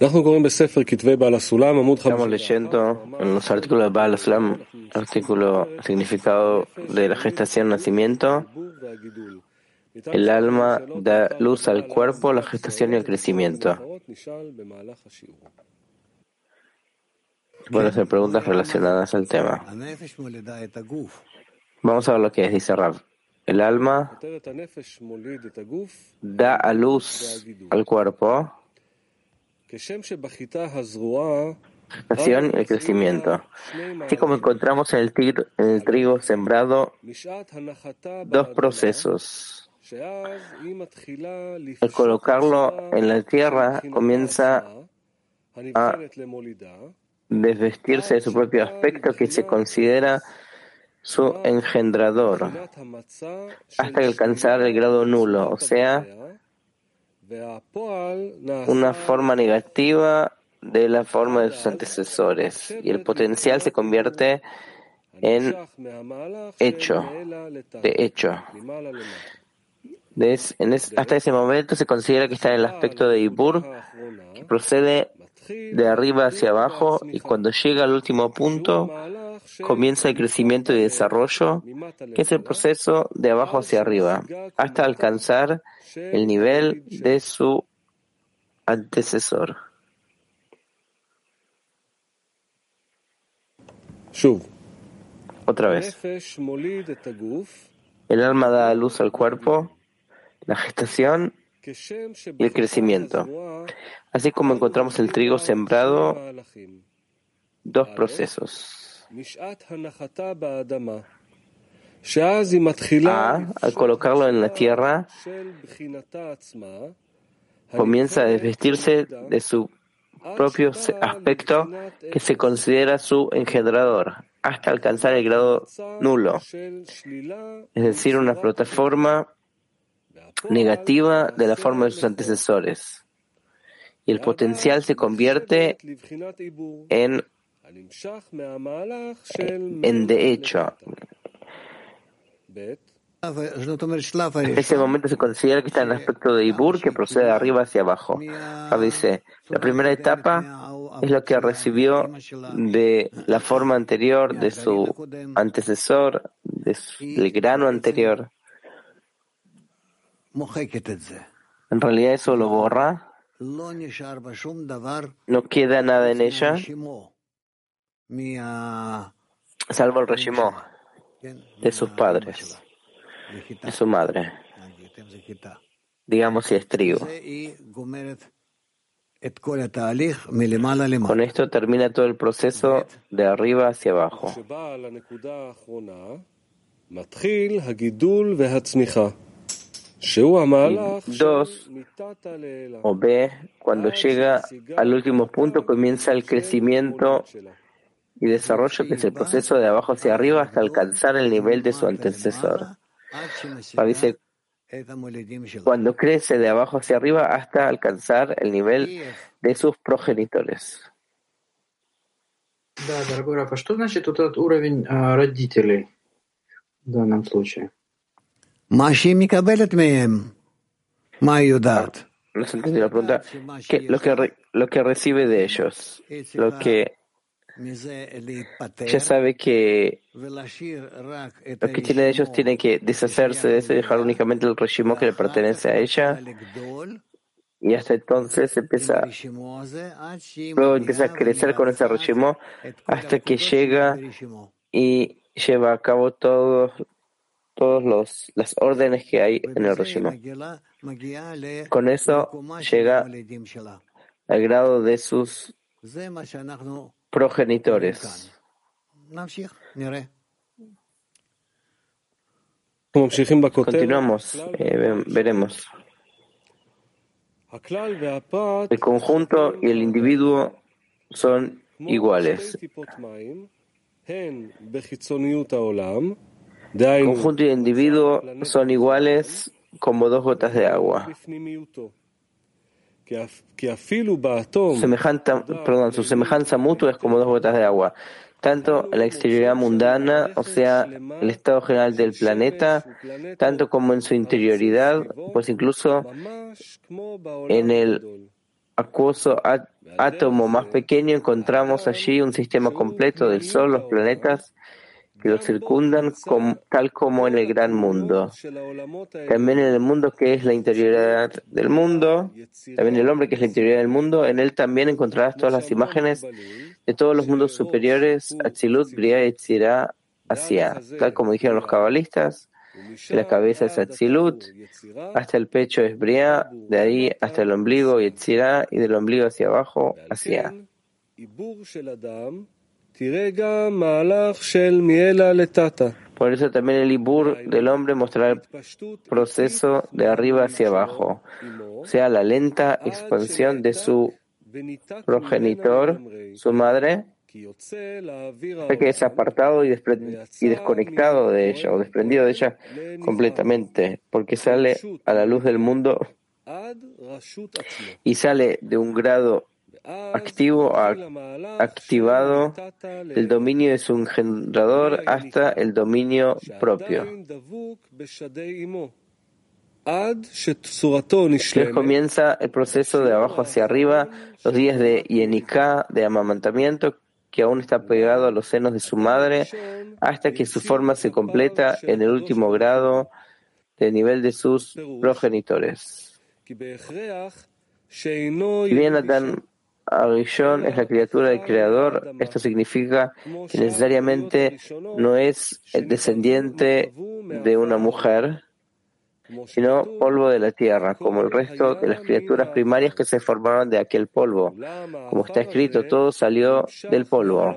Estamos leyendo en los artículos de Baal Aslam, artículo significado de la gestación-nacimiento. El alma da luz al cuerpo, la gestación y el crecimiento. Pueden hacer preguntas relacionadas al tema. Vamos a ver lo que es, dice Rav. El alma da a luz al cuerpo gestación y el crecimiento. Así como encontramos en el, en el trigo sembrado dos procesos. Al colocarlo en la tierra comienza a desvestirse de su propio aspecto que se considera su engendrador hasta alcanzar el grado nulo, o sea, una forma negativa de la forma de sus antecesores y el potencial se convierte en hecho, de hecho. hasta ese momento se considera que está en el aspecto de Ibur, que procede de arriba hacia abajo y cuando llega al último punto comienza el crecimiento y desarrollo, que es el proceso de abajo hacia arriba, hasta alcanzar el nivel de su antecesor. Otra vez. El alma da luz al cuerpo, la gestación y el crecimiento. Así como encontramos el trigo sembrado, dos procesos. A, al colocarlo en la tierra, comienza a desvestirse de su propio aspecto que se considera su engendrador, hasta alcanzar el grado nulo, es decir, una plataforma negativa de la forma de sus antecesores. Y el potencial se convierte en, en de hecho. En ese momento se considera que está en el aspecto de Ibur que procede de arriba hacia abajo. dice, la primera etapa es lo que recibió de la forma anterior de su antecesor, del grano anterior. En realidad eso lo borra. No queda nada en ella, salvo el Reshimó de sus padres, de su madre. Digamos si es trigo. Con esto termina todo el proceso de arriba hacia abajo. Dos, o B, cuando llega al último punto comienza el crecimiento y desarrollo que es el proceso de abajo hacia arriba hasta alcanzar el nivel de su antecesor. Dice, cuando crece de abajo hacia arriba hasta alcanzar el nivel de sus progenitores. Да, дорогой Рафа, что значит вот этот уровень родителей в данном случае? No se entendió la pregunta. ¿Qué, lo, que lo que recibe de ellos, lo que ya sabe que lo que tiene de ellos tiene que deshacerse de eso y dejar únicamente el régimen que le pertenece a ella. Y hasta entonces empieza, luego empieza a crecer con ese régimen hasta que llega y lleva a cabo todos todos los las órdenes que hay en el régimen. Con eso llega al grado de sus progenitores. Continuamos, eh, veremos. El conjunto y el individuo son iguales. El conjunto y el individuo son iguales como dos gotas de agua. Perdón, su semejanza mutua es como dos gotas de agua. Tanto en la exterioridad mundana, o sea, el estado general del planeta, tanto como en su interioridad, pues incluso en el acuoso átomo más pequeño encontramos allí un sistema completo del Sol, los planetas que lo circundan tal como en el gran mundo. También en el mundo que es la interioridad del mundo, también el hombre que es la interioridad del mundo, en él también encontrarás todas las imágenes de todos los mundos superiores, Atzilut, Bria, Etzira, Asia, tal como dijeron los cabalistas. La cabeza es Atzilut, hasta el pecho es Bria, de ahí hasta el ombligo Yetzirah, y del ombligo hacia abajo, Asia. Por eso también el Ibur del hombre mostrará el proceso de arriba hacia abajo, o sea, la lenta expansión de su progenitor, su madre, que es apartado y, y, desconectado de ella o desprendido de ella completamente, porque sale a la luz del mundo y sale de un grado activo activado del dominio de su engendrador hasta el dominio propio. Después comienza el proceso de abajo hacia arriba, los días de Yenika, de amamantamiento, que aún está pegado a los senos de su madre, hasta que su forma se completa en el último grado de nivel de sus progenitores. Arishon es la criatura del Creador, esto significa que necesariamente no es el descendiente de una mujer, sino polvo de la tierra, como el resto de las criaturas primarias que se formaron de aquel polvo. Como está escrito, todo salió del polvo.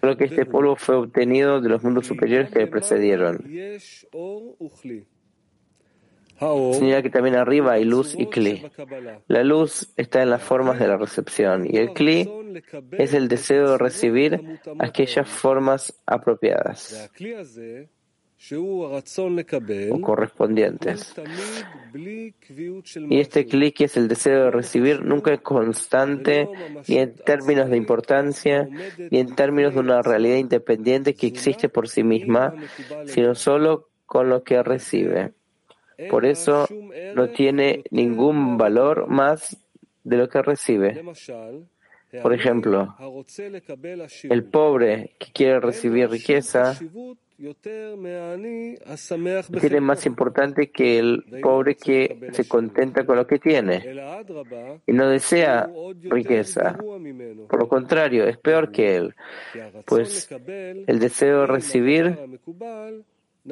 Solo que este polvo fue obtenido de los mundos superiores que le precedieron. Señala que también arriba hay luz y kli. La luz está en las formas de la recepción y el kli es el deseo de recibir aquellas formas apropiadas o correspondientes. Y este clic es el deseo de recibir, nunca es constante, ni en términos de importancia, ni en términos de una realidad independiente que existe por sí misma, sino solo con lo que recibe. Por eso no tiene ningún valor más de lo que recibe. Por ejemplo, el pobre que quiere recibir riqueza tiene más importante que el pobre que se contenta con lo que tiene y no desea riqueza. Por lo contrario, es peor que él, pues el deseo de recibir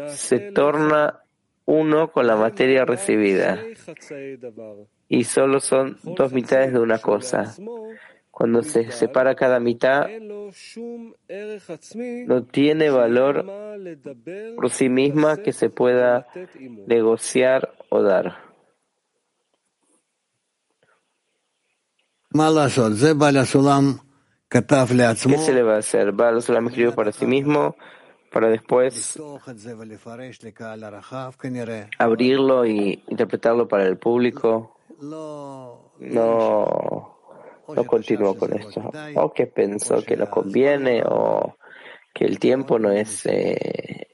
se torna uno con la materia recibida y solo son dos mitades de una cosa. Cuando se separa cada mitad, no tiene valor por sí misma que se pueda negociar o dar. ¿Qué se le va a hacer? Baal Sulam escribió para sí mismo para después abrirlo y interpretarlo para el público. No no continuó con esto, o que pensó que no conviene, o que el tiempo no es eh,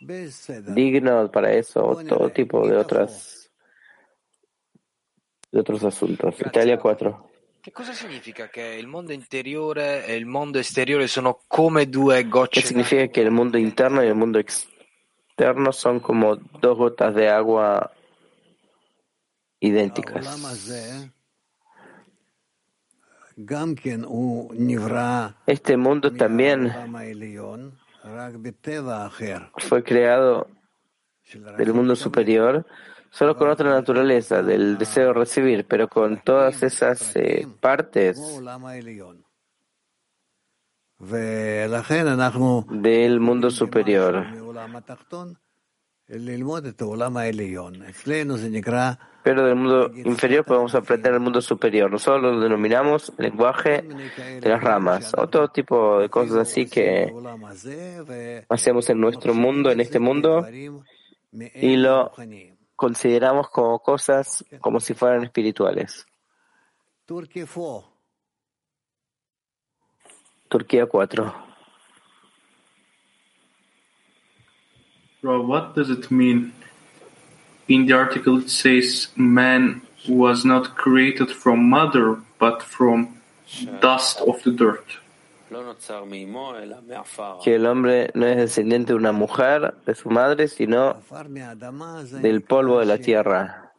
digno para eso, o todo tipo de otras de otros asuntos. Italia 4. ¿Qué cosa significa que el mundo interior y el mundo exterior son como dos gotas? ¿Qué significa que el mundo interno y el mundo externo son como dos gotas de agua idénticas? Este mundo también fue creado del mundo superior, solo con otra naturaleza, del deseo de recibir, pero con todas esas eh, partes del mundo superior. Pero del mundo inferior podemos aprender el mundo superior. Nosotros lo denominamos lenguaje de las ramas o todo tipo de cosas así que hacemos en nuestro mundo, en este mundo, y lo consideramos como cosas como si fueran espirituales. Turquía 4. Rob, what does it mean? In the article it says man was not created from mother, but from dust of the dirt. Que el hombre no es descendiente de una mujer, de su madre, sino del polvo de la tierra.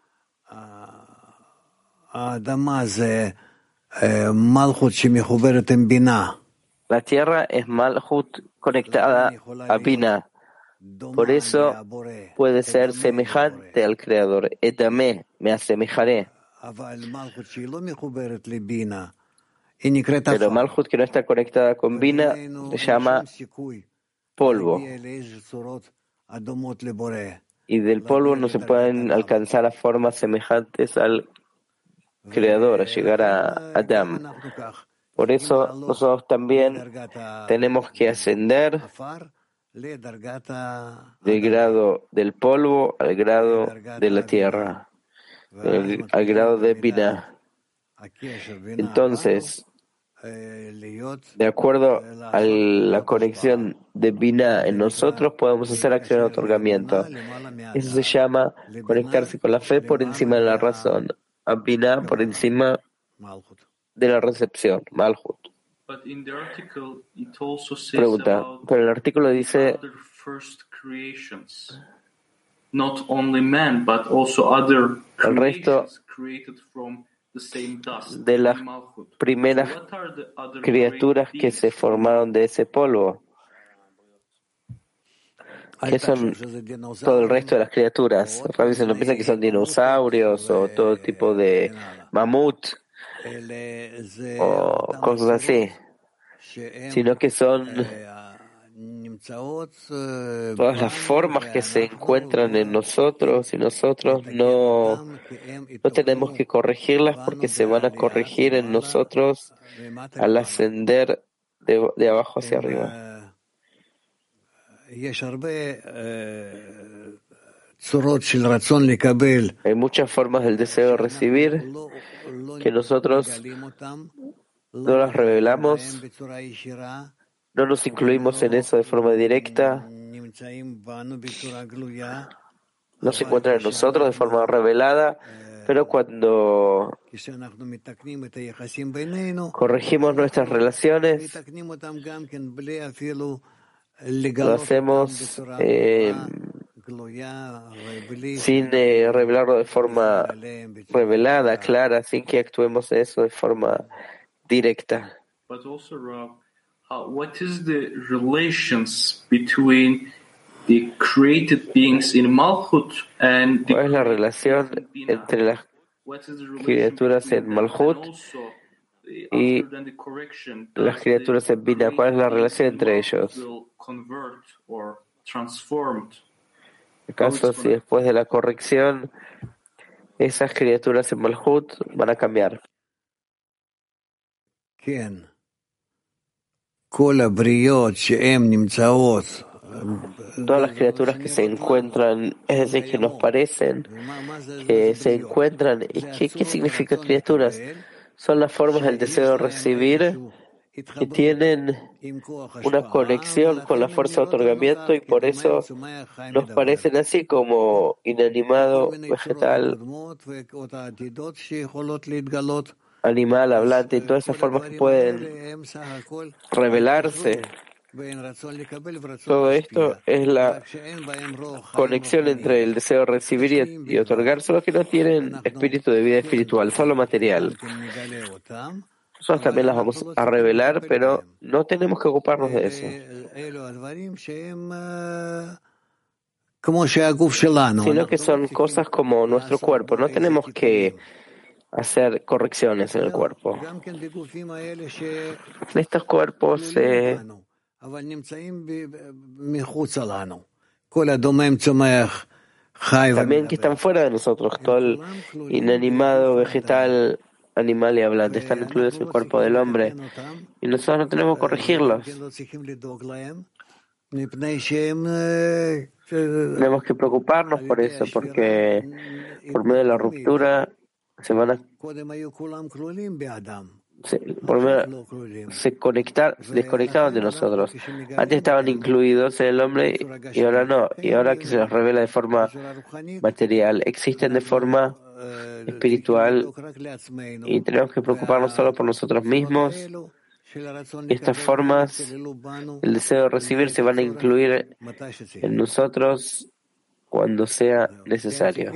La tierra es Malhut conectada a Bina. Por eso puede ser semejante al Creador. Etame, me asemejaré. Pero Malhut que no está conectada con Bina se llama polvo. Y del polvo no se pueden alcanzar a formas semejantes al Creador, a llegar a Adam. Por eso nosotros también tenemos que ascender del grado del polvo al grado de la tierra, al grado de Bina. Entonces, de acuerdo a la conexión de Bina en nosotros, podemos hacer acción de otorgamiento. Eso se llama conectarse con la fe por encima de la razón, a Bina por encima de la recepción, Malhut. Pregunta, pero el artículo dice el resto de las primeras criaturas que se formaron de ese polvo. ¿Qué son todo el resto de las criaturas? Rabbi se no piensa que son dinosaurios o todo tipo de mamut o cosas así, sino que son todas las formas que se encuentran en nosotros y nosotros no, no tenemos que corregirlas porque se van a corregir en nosotros al ascender de, de abajo hacia arriba. Hay muchas formas del deseo de recibir que nosotros no las revelamos, no nos incluimos en eso de forma directa, no se encuentran en nosotros de forma revelada, pero cuando corregimos nuestras relaciones, lo hacemos eh, sin eh, revelarlo de forma revelada, clara, sin que actuemos eso de forma directa. What is the relations between the created beings in Malchut and ¿Cuál es la relación entre las criaturas en Malchut y las criaturas en Bina? ¿Cuál es la relación entre ellos? ¿Acaso si después de la corrección esas criaturas en Malhut van a cambiar? Todas las criaturas que se encuentran, es decir, que nos parecen, que se encuentran, ¿y qué, qué significa criaturas? Son las formas del deseo de recibir que tienen una conexión con la fuerza de otorgamiento y por eso nos parecen así como inanimado, vegetal, animal, hablante y todas esas formas que pueden revelarse. Todo esto es la conexión entre el deseo de recibir y, otorgar, solo que no tienen espíritu de vida espiritual, solo material. Nosotros también las vamos a revelar, pero no tenemos que ocuparnos de eso. Sino que son cosas como nuestro cuerpo. No tenemos que hacer correcciones en el cuerpo. Estos cuerpos eh, también que están fuera de nosotros, todo el inanimado, vegetal, animal y hablante están incluidos en el cuerpo del hombre. y nosotros no tenemos que corregirlos. Tenemos que preocuparnos por eso, porque por medio de la ruptura se van a se, por medio, se conectar, desconectaban de nosotros. Antes estaban incluidos en el hombre y ahora no. Y ahora que se los revela de forma material, existen de forma espiritual y tenemos que preocuparnos solo por nosotros mismos. Estas formas, el deseo de recibir, se van a incluir en nosotros cuando sea necesario.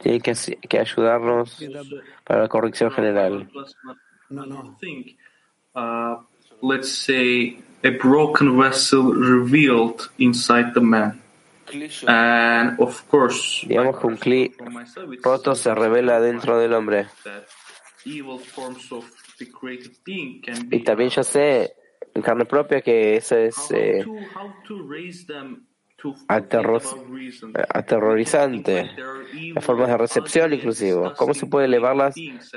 Tienen que, que ayudarnos para la corrección general. let's say a broken vessel revealed inside the man. And of course, digamos que un cli roto se revela dentro del hombre. Y también yo sé en carne propia que eso es eh, aterrorizante. Las formas de recepción inclusive. ¿Cómo se puede elevarlas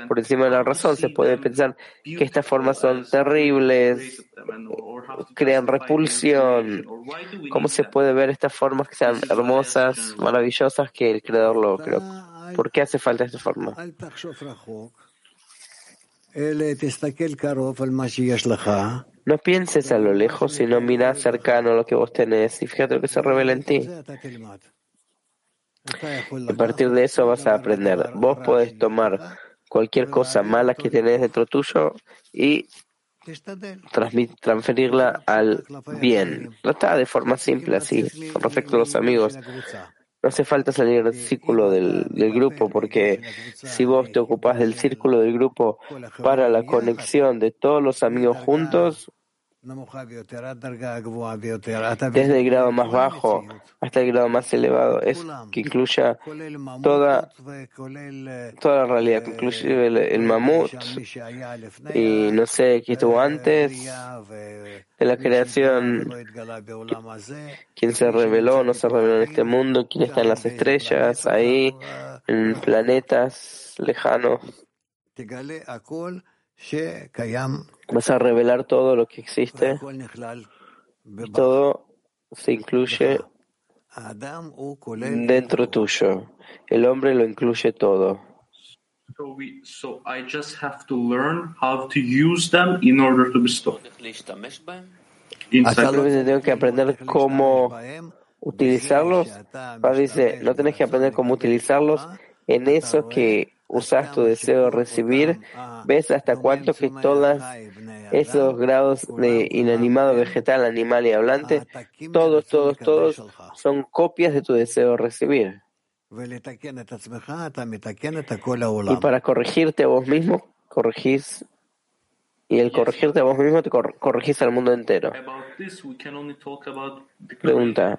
por encima de la razón? Se puede pensar que estas formas son terribles, crean repulsión. ¿Cómo se puede ver estas formas que sean hermosas, maravillosas que el Creador lo creó? ¿Por qué hace falta esta forma? No pienses a lo lejos, sino mira cercano lo que vos tenés y fíjate lo que se revela en ti. A partir de eso vas a aprender. Vos podés tomar cualquier cosa mala que tenés dentro tuyo y transferirla al bien. Trata de forma simple así, con respecto a los amigos. No hace falta salir del círculo del, grupo, porque si vos te ocupás del círculo del grupo para la conexión de todos los amigos juntos, desde el grado más bajo hasta el grado más elevado, es que incluya toda, toda la realidad, que incluye el, mamut y no sé qué estuvo antes de la creación, quién se reveló no se reveló en este mundo, quién está en las estrellas, ahí, en planetas lejanos. Vas a revelar todo lo que existe. Y todo se incluye dentro tuyo. El hombre lo incluye todo. Simplemente tengo que aprender cómo utilizarlos. dice, no tenés que aprender cómo utilizarlos en eso que usas tu deseo de recibir, ves hasta cuánto que todos esos grados de inanimado, vegetal, animal y hablante, todos, todos, todos son copias de tu deseo de recibir. Y para corregirte a vos mismo, corregís y el corregirte a vos mismo te corregís al mundo entero. Pregunta.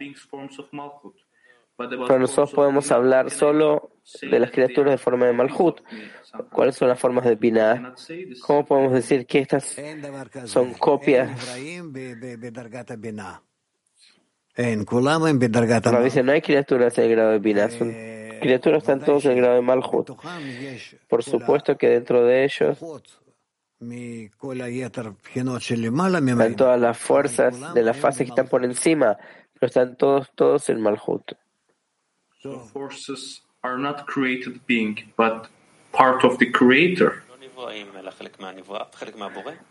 Pero nosotros podemos hablar solo de las criaturas de forma de Malhut. ¿Cuáles son las formas de Binah? ¿Cómo podemos decir que estas son copias? No, dice, no hay criaturas en el grado de Binah, son criaturas están todos en el grado de Malhut. Por supuesto que dentro de ellos están todas las fuerzas de la fase que están por encima, pero están todos, todos en Malhut. The forces are not created being, but part of the creator.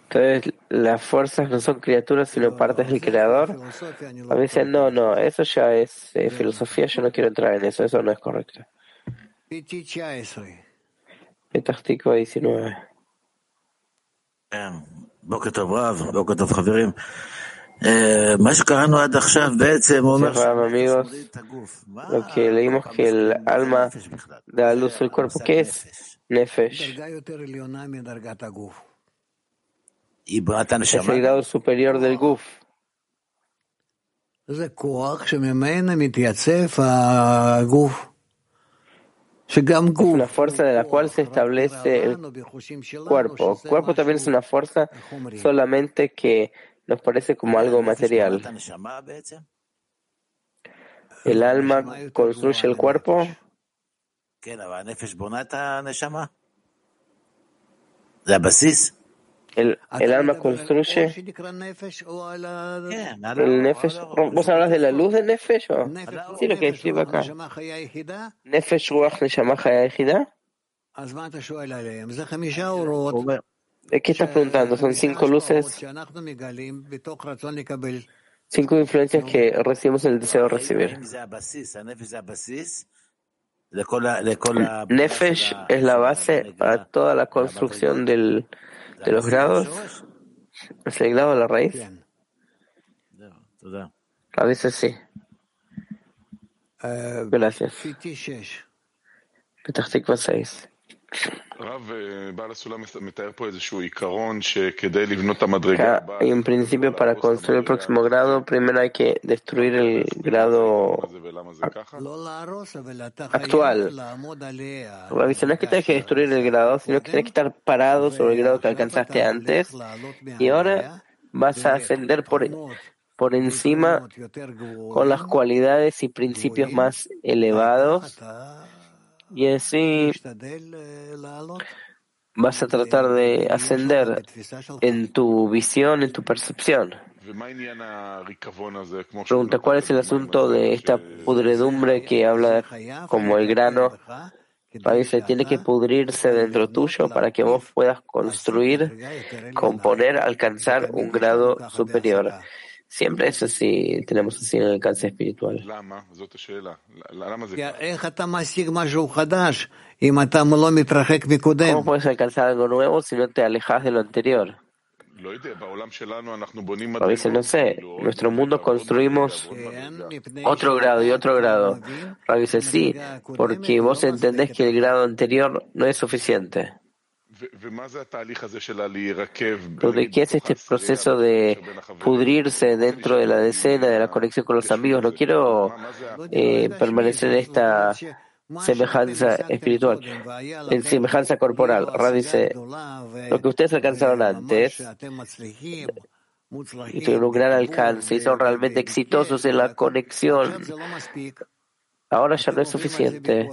Entonces, las fuerzas no son criaturas, sino partes del creador. A mí dicen, no, no, eso ya es eh, filosofía, yo no quiero entrar en eso, eso no es correcto. Petástico 19. Cerrado, amigos. Lo que leímos que el alma da a luz al cuerpo, ¿qué es? Nefesh. Es el grado superior del Guf. Es una fuerza de la cual se establece el cuerpo. El cuerpo también es una fuerza solamente que nos parece como algo material. El alma construye el cuerpo. El, el alma construye el nefesh. ¿Vos hablas de la luz del nefesh? Sí, lo que escribe acá. Nefesh ruach neshama ejida. ¿De qué estás preguntando? ¿Son cinco luces Cinco influencias que recibimos el deseo de recibir. Nefesh es la base para toda la construcción del, de los grados. ¿Es el grado de la raíz? A veces sí. Gracias. Petah 6. En principio, para construir el próximo grado, primero hay que destruir el grado actual. La visión no es que tienes que destruir el grado, sino que tienes que estar parado sobre el grado que alcanzaste antes y ahora vas a ascender por, por encima con las cualidades y principios más elevados y así vas a tratar de ascender en tu visión, en tu percepción. Pregunta, ¿cuál es el asunto de esta pudredumbre que habla como el grano? Parece, tiene que pudrirse dentro tuyo para que vos puedas construir, componer, alcanzar un grado superior. Siempre es así, tenemos así el alcance espiritual. ¿Cómo puedes alcanzar algo nuevo si no te alejas de lo anterior? A veces no sé, en nuestro mundo construimos otro grado y otro grado. A veces sí, porque vos entendés que el grado anterior no es suficiente. ¿De qué es este proceso de pudrirse dentro de la decena, de la conexión con los amigos? No quiero eh, permanecer en esta semejanza espiritual, en semejanza corporal. Ra dice, lo que ustedes alcanzaron antes, y tuvieron un gran alcance y son realmente exitosos en la conexión, ahora ya no es suficiente.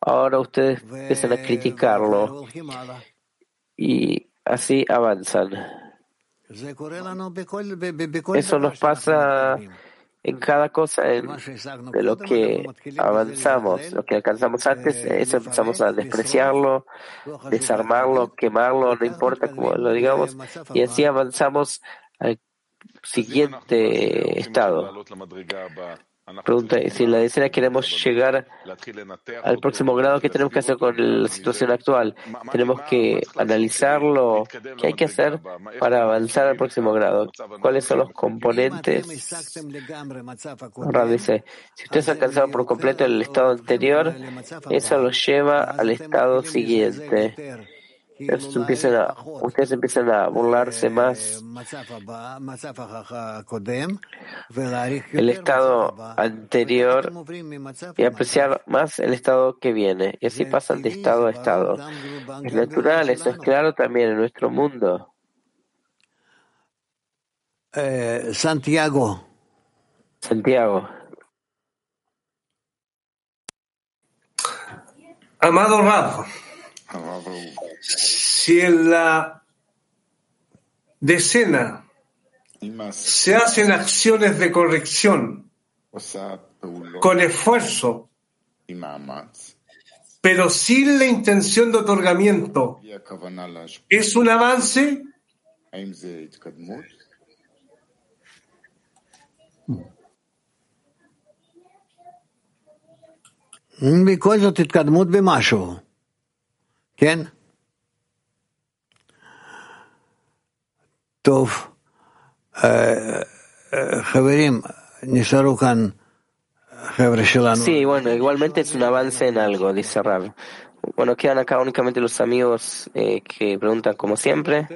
Ahora ustedes empiezan a criticarlo y así avanzan. Eso nos pasa en cada cosa de lo que avanzamos, lo que alcanzamos antes, eso empezamos a despreciarlo, desarmarlo, quemarlo, no importa cómo lo digamos, y así avanzamos al siguiente estado. Pregunta, si en la decena queremos llegar al próximo grado, ¿qué tenemos que hacer con la situación actual? Tenemos que analizarlo. ¿Qué hay que hacer para avanzar al próximo grado? ¿Cuáles son los componentes? dice, si ustedes han alcanzado por completo el estado anterior, eso los lleva al estado siguiente ustedes empiezan a burlarse más el estado anterior y apreciar más el estado que viene. Y así pasan de estado a estado. Es natural, eso es claro también en nuestro mundo. Eh, Santiago. Santiago. Amado Rab, si en la decena se hacen acciones de corrección con esfuerzo, pero sin la intención de otorgamiento, ¿es un avance? בכל זאת התקדמות במשהו, כן? טוב, חברים, נשארו כאן חבר'ה שלנו. Sí, bueno, igualmente es un avance en algo, dice Rab. Bueno, quedan acá únicamente los amigos eh, que preguntan como siempre.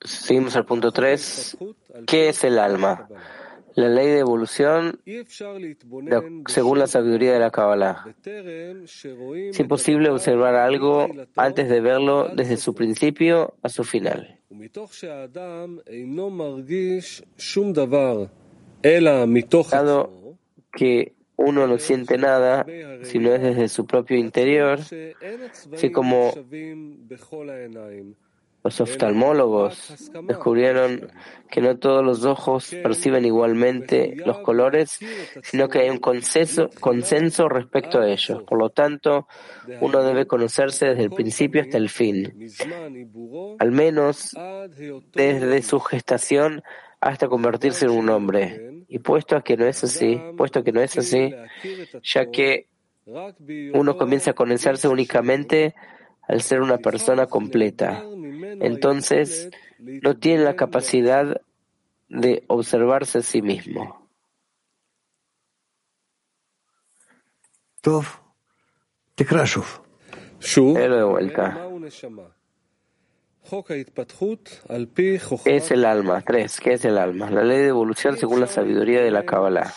Seguimos al punto 3. ¿Qué es el alma? La ley de evolución según la sabiduría de la Kabbalah. Es imposible observar algo antes de verlo desde su principio a su final. Dado que uno no siente nada, sino es desde su propio interior, así como Los oftalmólogos descubrieron que no todos los ojos perciben igualmente los colores, sino que hay un consenso, respecto a ellos. Por lo tanto, uno debe conocerse desde el principio hasta el fin, al menos desde su gestación hasta convertirse en un hombre. Y puesto que no es así, puesto que no es así, ya que uno comienza a conocerse únicamente al ser una persona completa. Entonces, no tiene la capacidad de observarse a sí mismo. Pero de vuelta. ¿Qué es el alma? Tres. ¿Qué es el alma? La ley de evolución según la sabiduría de la Kabbalah.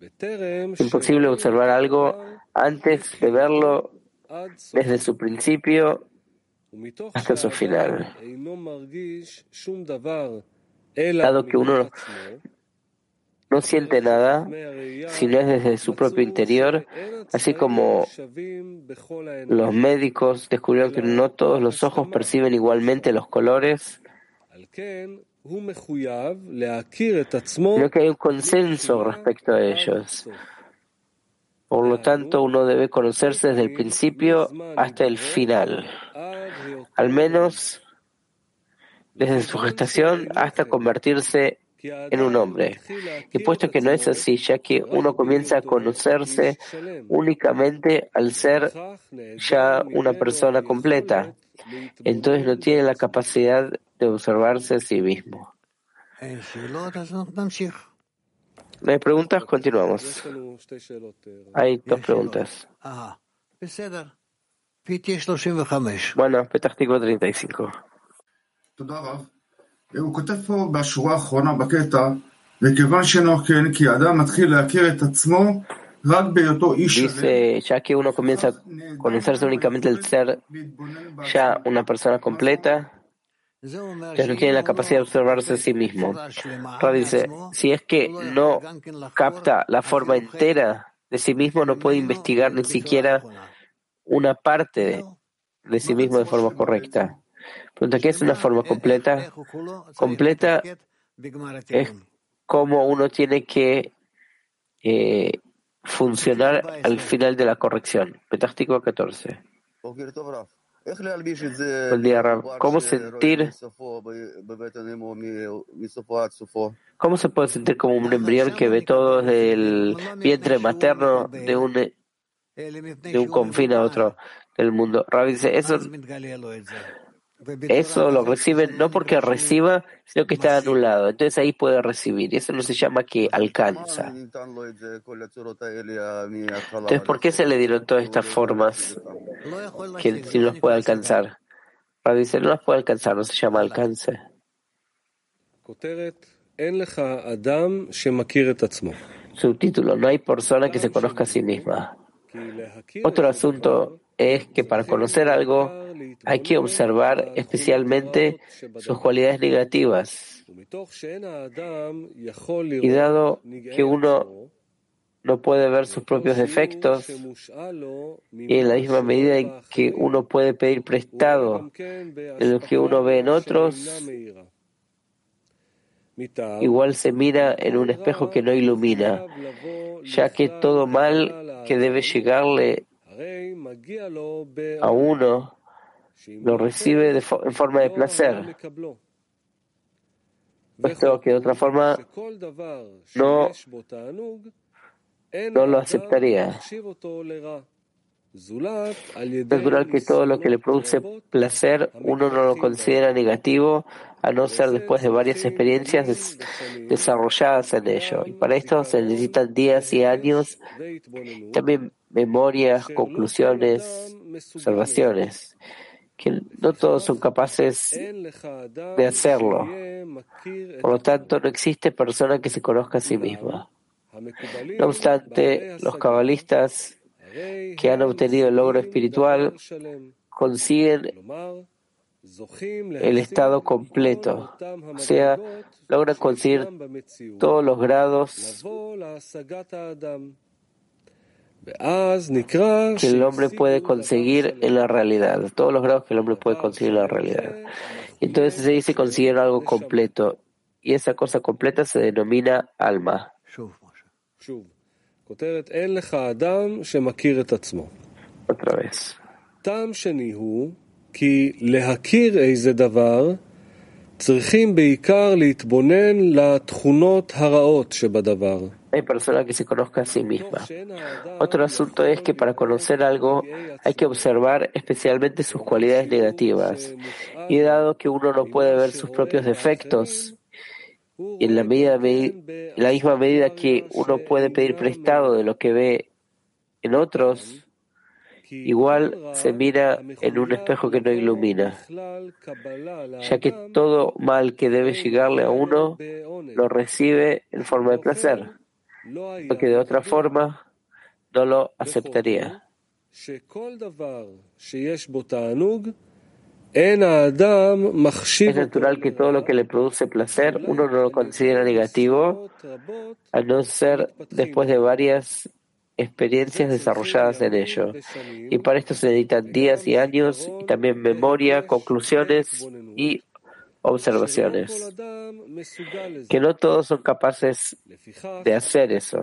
Es imposible observar algo antes de verlo desde su principio hasta su final. Dado que uno no siente nada, sino es desde su propio interior, así como los médicos descubrieron que no todos los ojos perciben igualmente los colores, sino que hay un consenso respecto a ellos. Por lo tanto, uno debe conocerse desde el principio hasta el final, al menos desde su gestación hasta convertirse en un hombre. Y puesto que no es así, ya que uno comienza a conocerse únicamente al ser ya una persona completa, entonces no tiene la capacidad de observarse a sí mismo. ¿No hay preguntas? Continuamos. Hay dos preguntas. Bueno, Petah 35. Dice, ya que uno comienza a conocerse únicamente el ser ya una persona completa, ya no tiene la capacidad de observarse a sí mismo. Rab si es que no capta la forma entera de sí mismo, no puede investigar ni siquiera una parte de sí mismo de forma correcta. Pregunta, ¿qué es una forma completa? Completa es como uno tiene que eh, funcionar al final de la corrección. Petástico 14. Buen día, Rab. ¿Cómo sentir? ¿Cómo se puede sentir como un embrión que ve todo desde el vientre materno de un, de un confín a otro del mundo? Rab dice, eso eso lo recibe no porque reciba, sino que está anulado. Entonces ahí puede recibir. Y eso no se llama que alcanza. Entonces, ¿por qué se le dieron todas estas formas que si no las puede alcanzar? Para dice, no las puede alcanzar, no se llama alcance. Subtítulo, no hay persona que se conozca a sí misma. Otro asunto es que para conocer algo hay que observar especialmente sus cualidades negativas. Y dado que uno no puede ver sus propios defectos, y en la misma medida en que uno puede pedir prestado en lo que uno ve en otros, igual se mira en un espejo que no ilumina, ya que todo mal que debe llegarle a uno lo recibe de en forma de placer, puesto que de otra forma no, no lo aceptaría. Es natural que todo lo que le produce placer uno no lo considera negativo, a no ser después de varias experiencias desarrolladas en ello. Y para esto se necesitan días y años, también memorias, conclusiones, observaciones, que no todos son capaces de hacerlo. Por lo tanto, no existe persona que se conozca a sí misma. No obstante, los cabalistas que han obtenido el logro espiritual consiguen el estado completo, o sea, logran conseguir todos los grados que el hombre puede conseguir en la realidad, todos los grados que el hombre puede conseguir en la realidad. Entonces se dice conseguir algo completo y esa cosa completa se denomina alma. Otra vez. Hay personas que se conozcan a sí mismas. Otro asunto es que para conocer algo hay que observar especialmente sus cualidades negativas. Y dado que uno no puede ver sus propios defectos, en la, en la misma medida que uno puede pedir prestado de lo que ve en otros, igual se mira en un espejo que no ilumina, ya que todo mal que debe llegarle a uno lo recibe en forma de placer, porque de otra forma no lo aceptaría. Es natural que todo lo que le produce placer uno no lo considera negativo, al no ser después de varias experiencias desarrolladas en ello. Y para esto se necesitan días y años, y también memoria, conclusiones y observaciones. Que no todos son capaces de hacer eso.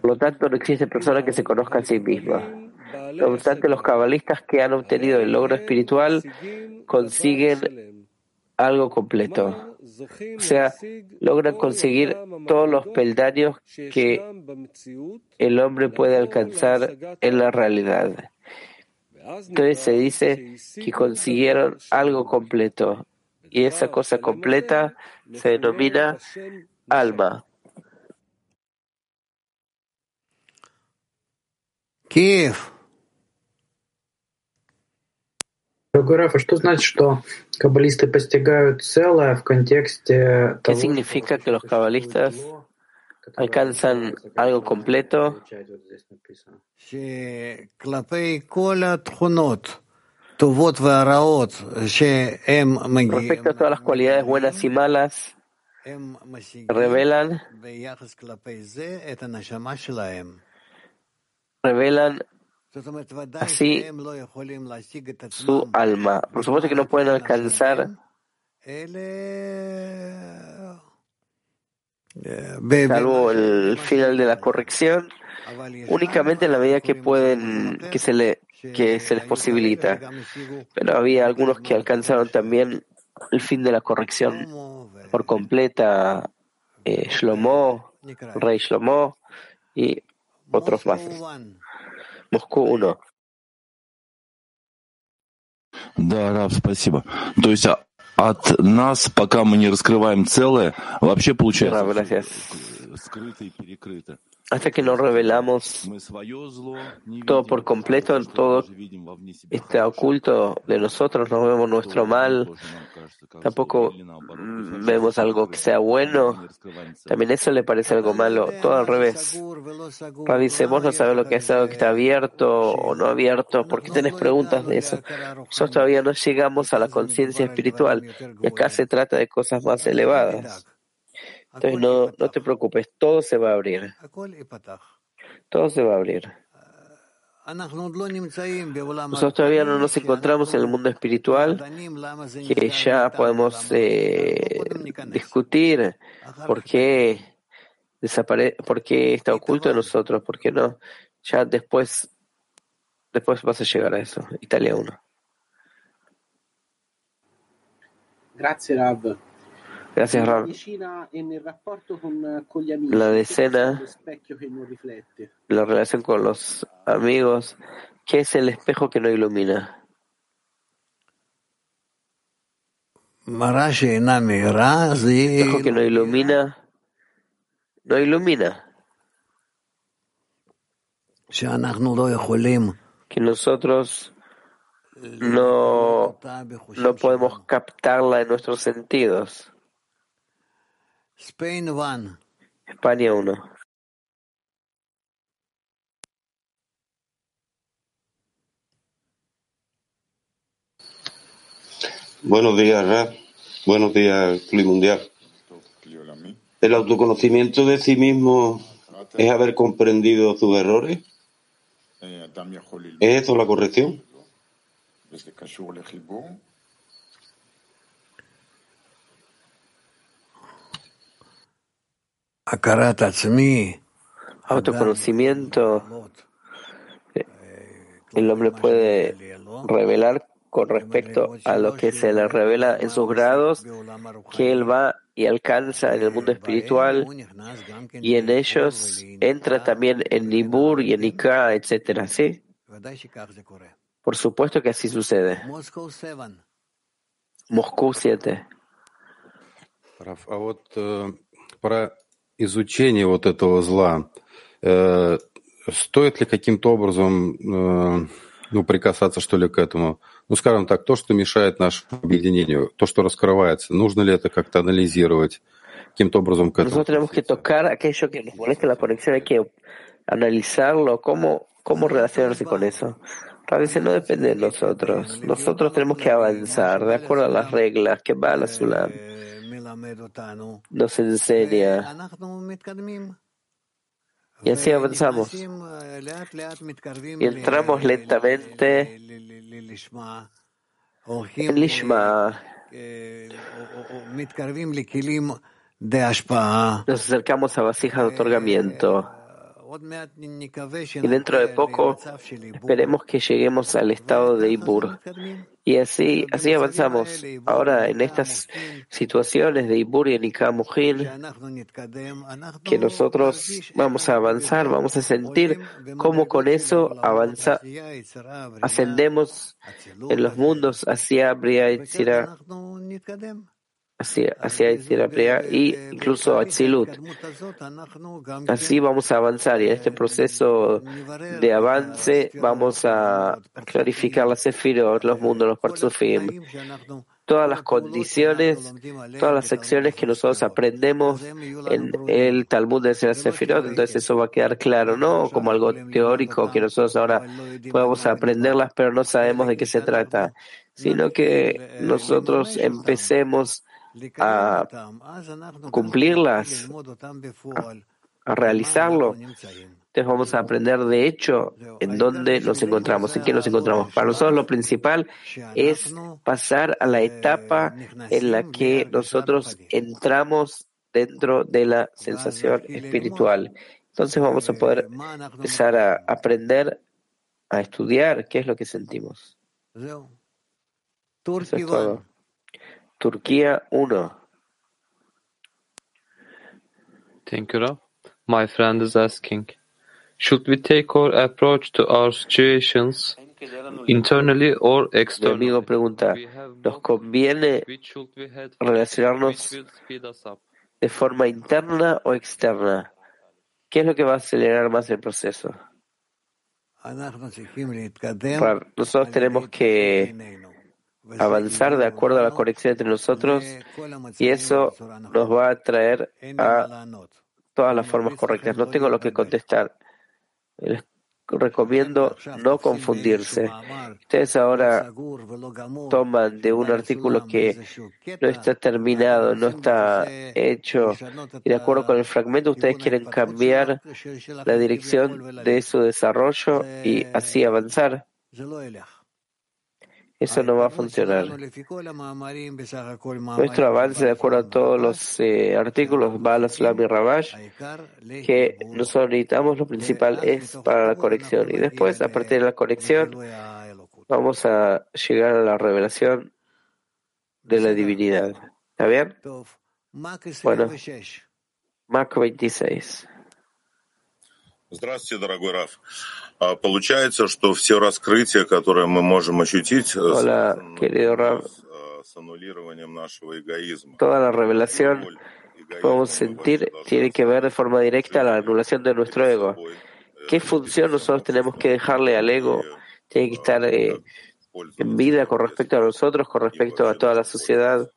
Por lo tanto, no existe persona que se conozca a sí misma. No obstante, los cabalistas que han obtenido el logro espiritual consiguen algo completo. O sea, logran conseguir todos los peldaños que el hombre puede alcanzar en la realidad. Entonces se dice que consiguieron algo completo y esa cosa completa se denomina alma. Kiev. ¿Qué significa que los cabalistas alcanzan algo completo? Respecto a todas las cualidades buenas y malas, revelan revelan así su alma. Por supuesto que no pueden alcanzar salvo el final de la corrección, únicamente en la medida que pueden, que se le, que se les posibilita. Pero había algunos que alcanzaron también el fin de la corrección por completa, eh, Shlomo, Rey Shlomo y otros más. Moscú 1. Да, Раб, спасибо. То есть от нас, пока мы не раскрываем целое, вообще получается скрыто и перекрыто. Hasta que no revelamos todo por completo, todo está oculto de nosotros, no vemos nuestro mal, tampoco vemos algo que sea bueno, también eso le parece algo malo, todo al revés. dice, no sabes lo que es algo que está abierto o no abierto, ¿por qué tenés preguntas de eso? Nosotros todavía no llegamos a la conciencia espiritual y acá se trata de cosas más elevadas. Entonces no, no te preocupes, todo se va a abrir. Todo se va a abrir. Nosotros todavía no nos encontramos en el mundo espiritual, que ya podemos eh, discutir por qué, desapare por qué está oculto de nosotros, por qué no. Ya después, después vas a llegar a eso. Italia 1. Gracias, Rab. Gracias, Rab. La decena, la relación con los amigos, ¿qué es el espejo que no ilumina? El espejo que no ilumina, no ilumina. Que nosotros no, no podemos captarla en nuestros sentidos. Spain 1. España 1. Buenos días, Rap. Buenos días, Mundial. ¿El autoconocimiento de sí mismo es haber comprendido sus errores? ¿Es eso la corrección? autoconocimiento, el hombre puede revelar con respecto a lo que se le revela en sus grados, que él va y alcanza en el mundo espiritual, y en ellos entra también en Nibur y en Iká, etcétera, ¿sí? Por supuesto que así sucede. Moscú 7. Para изучение вот этого зла, э, стоит ли каким-то образом э, ну, прикасаться, что ли, к этому? Ну, скажем так, то, что мешает нашему объединению, то, что раскрывается, нужно ли это как-то анализировать? Каким-то образом к этому? Analizarlo, cómo, cómo relacionarse con eso. A veces no depende de nosotros. Nosotros tenemos que avanzar de acuerdo a las reglas que va la Sulam. Nos enseña. Y así avanzamos. Y entramos lentamente en Lishma. Nos acercamos a vasijas de otorgamiento. Y dentro de poco esperemos que lleguemos al estado de Ibur. Y así, así avanzamos. Ahora, en estas situaciones de Ibur y en Ikamujin, que nosotros vamos a avanzar, vamos a sentir cómo con eso avanza, ascendemos en los mundos hacia Bria y hacia, hacia y incluso Atzilut. Así vamos a avanzar y en este proceso de avance vamos a clarificar las sefirot, los mundos, los parzufim, todas las condiciones, todas las secciones que nosotros aprendemos en el Talmud de Sefirot, entonces eso va a quedar claro, no como algo teórico que nosotros ahora podemos aprenderlas, pero no sabemos de qué se trata, sino que nosotros empecemos a cumplirlas, a, realizarlo. Entonces vamos a aprender de hecho en dónde nos encontramos, en qué nos encontramos. Para nosotros lo principal es pasar a la etapa en la que nosotros entramos dentro de la sensación espiritual. Entonces vamos a poder empezar a aprender a estudiar qué es lo que sentimos. Eso es todo. Turquía 1. Thank you, Rob. My friend is asking, should we take our approach to our situations internally or externally? Mi amigo pregunta, ¿nos conviene relacionarnos de forma interna o externa? ¿Qué es lo que va a acelerar más el proceso? Nosotros tenemos que avanzar de acuerdo a la conexión entre nosotros y eso nos va a traer a todas las formas correctas. No tengo lo que contestar. Les recomiendo no confundirse. Ustedes ahora toman de un artículo que no está terminado, no está hecho, y de acuerdo con el fragmento ustedes quieren cambiar la dirección de su desarrollo y así avanzar Eso no va a funcionar. Nuestro avance, de acuerdo a todos los eh, artículos, Bala, Sulam y Rabash, que nosotros necesitamos, lo principal es para la conexión. Y después, a partir de la conexión, vamos a llegar a la revelación de la divinidad. ¿Está bien? Bueno, Mac 26. Здравствуйте, дорогой Раф. Получается, что все раскрытия, которые мы можем ощутить, Hola, querido Rav. с аннулированием нашего эгоизма. Toda la revelación que podemos sentir tiene que ver de forma directa a la anulación de nuestro ego. ¿Qué función nosotros tenemos que dejarle al ego? Tiene que estar eh, en vida con respecto a nosotros, con respecto a toda la sociedad.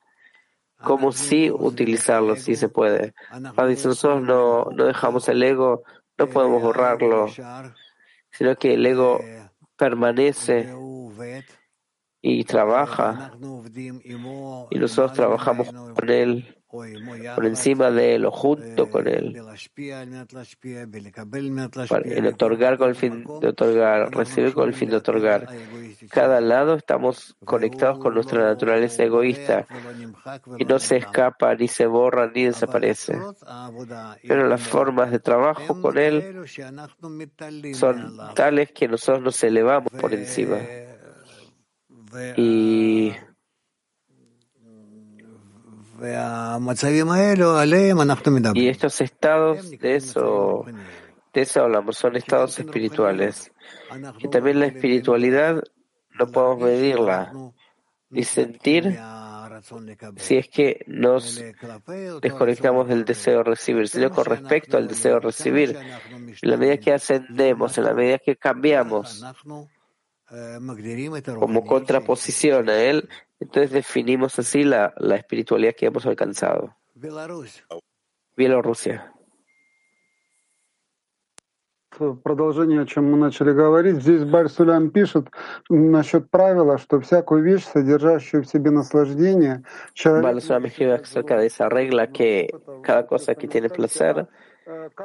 ¿Cómo sí utilizarlo, si se puede? Cuando nosotros no, no dejamos el ego, no podemos borrarlo, sino que el ego permanece y trabaja. y nosotros trabajamos con él por encima de él o junto con él, en otorgar con el fin de otorgar, recibir con el fin de otorgar. Cada lado estamos conectados con nuestra naturaleza egoísta y no se escapa, ni se borra, ni desaparece. Pero las formas de trabajo con él son tales que nosotros nos elevamos por encima. Y y estos estados, de eso, de eso hablamos, son estados espirituales. Y también la espiritualidad no podemos medirla ni sentir si es que nos desconectamos del deseo de recibir, sino con respecto al deseo de recibir. En la medida que ascendemos, en la medida que cambiamos como contraposición a él, entonces definimos así la, la espiritualidad que hemos alcanzado. Bielorrusia. продолжение, о чем мы начали говорить, здесь Барсулям пишет насчет правила, что всякую вещь, содержащую в себе наслаждение, человек... escribe acerca de esa regla que cada cosa que tiene placer,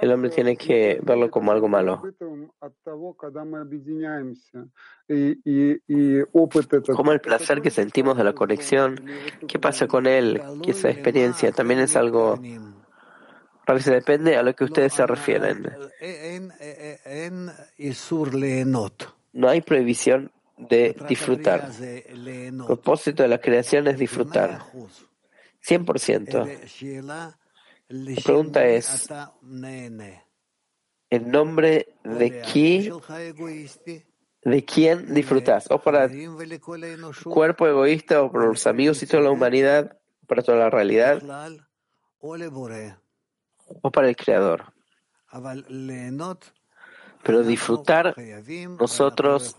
el hombre tiene que verlo como algo malo. Como el placer que sentimos de la conexión, ¿qué pasa con él? Que esa experiencia también es algo a veces depende a lo que ustedes se refieren. No hay prohibición de disfrutar. El propósito de la creación es disfrutar. 100%. La pregunta es, ¿en nombre de quién, de quién disfrutas? ¿O para cuerpo egoísta o por los amigos y toda la humanidad, para toda la realidad? o para el Creador. Pero disfrutar, nosotros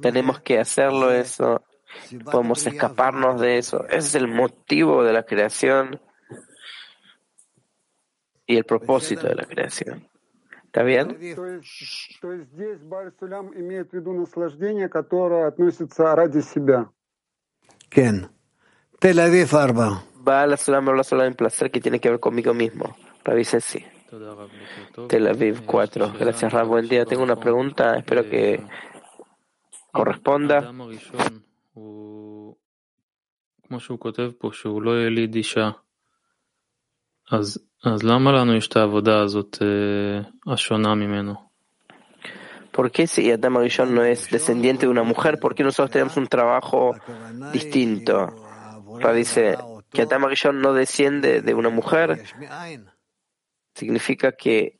tenemos que hacerlo eso, podemos escaparnos de eso. Ese es el motivo de la creación y el propósito de la creación. ¿Está bien? Ken. Tel Aviv Arba. Va a la habla solo en placer que tiene que ver conmigo mismo. Rabbi sí. Tel Aviv 4. Gracias, Rab. Buen día. Tengo una pregunta. Espero que corresponda. אז, אז למה לנו יש את העבודה הזאת אה, השונה ממנו? ¿Por qué si Adam Arishon no es descendiente de una mujer? ¿Por qué nosotros tenemos un trabajo distinto? Ra dice que Adam Arishon no desciende de una mujer significa que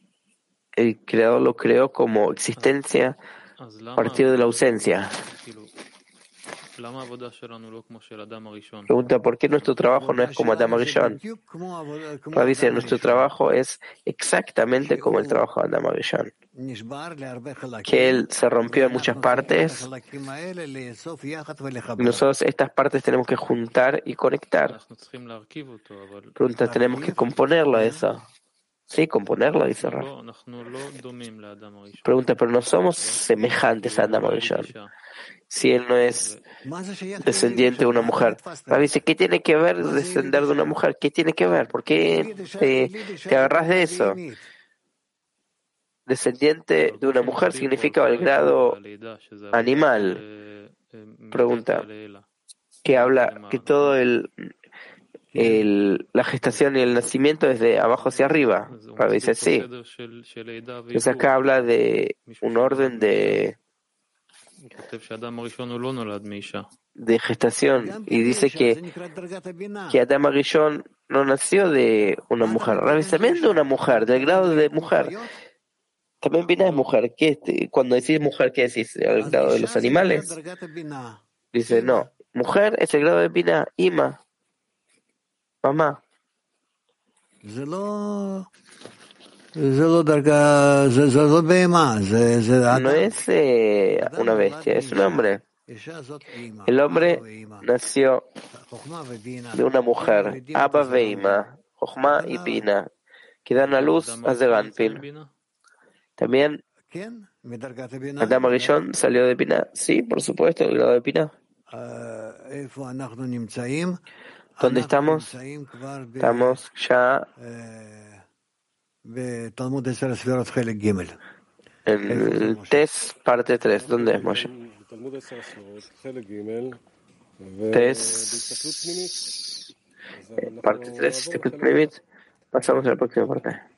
el creador lo creó como existencia a partir de la ausencia. Pregunta, ¿por qué nuestro trabajo no es como Adam Arishon? dice, nuestro trabajo es exactamente como el trabajo de Adam Arishon. Que él se rompió en muchas partes y nosotros estas partes tenemos que juntar y conectar. Pregunta, ¿tenemos que componerlo eso? Sí, componerlo, dice Raf. Pregunta, pero no somos semejantes a Adam Arishon. Si él no es descendiente de una mujer. Raf dice, ¿qué tiene que ver descender de una mujer? ¿Qué tiene que ver? ¿Por qué te, te agarras de eso? Descendiente de una mujer significa el grado animal. Pregunta, que habla que todo el el, la gestación y el nacimiento es de abajo hacia arriba. Rabbi dice sí. Entonces acá habla de un orden de, de gestación y dice que, que Adam Arishon no nació de una mujer. Rabbi también de una mujer, del grado de mujer. También Bina es mujer. ¿Qué, cuando decís mujer, ¿qué decís? ¿El grado de los animales? Dice, no. Mujer es el grado de Bina, Ima. Mamá. No es eh, una bestia, es un hombre. El hombre nació de una mujer, Abba Veima, Jochma y Bina, que dan a luz a Zeganpin. También Adam Arishon salió de Pina. Sí, por supuesto, el grado de Pina. ¿Dónde estamos? Estamos ya en Tes, parte 3. ¿Dónde es, Moshe? Tes, parte 3, Pasamos a la próxima parte.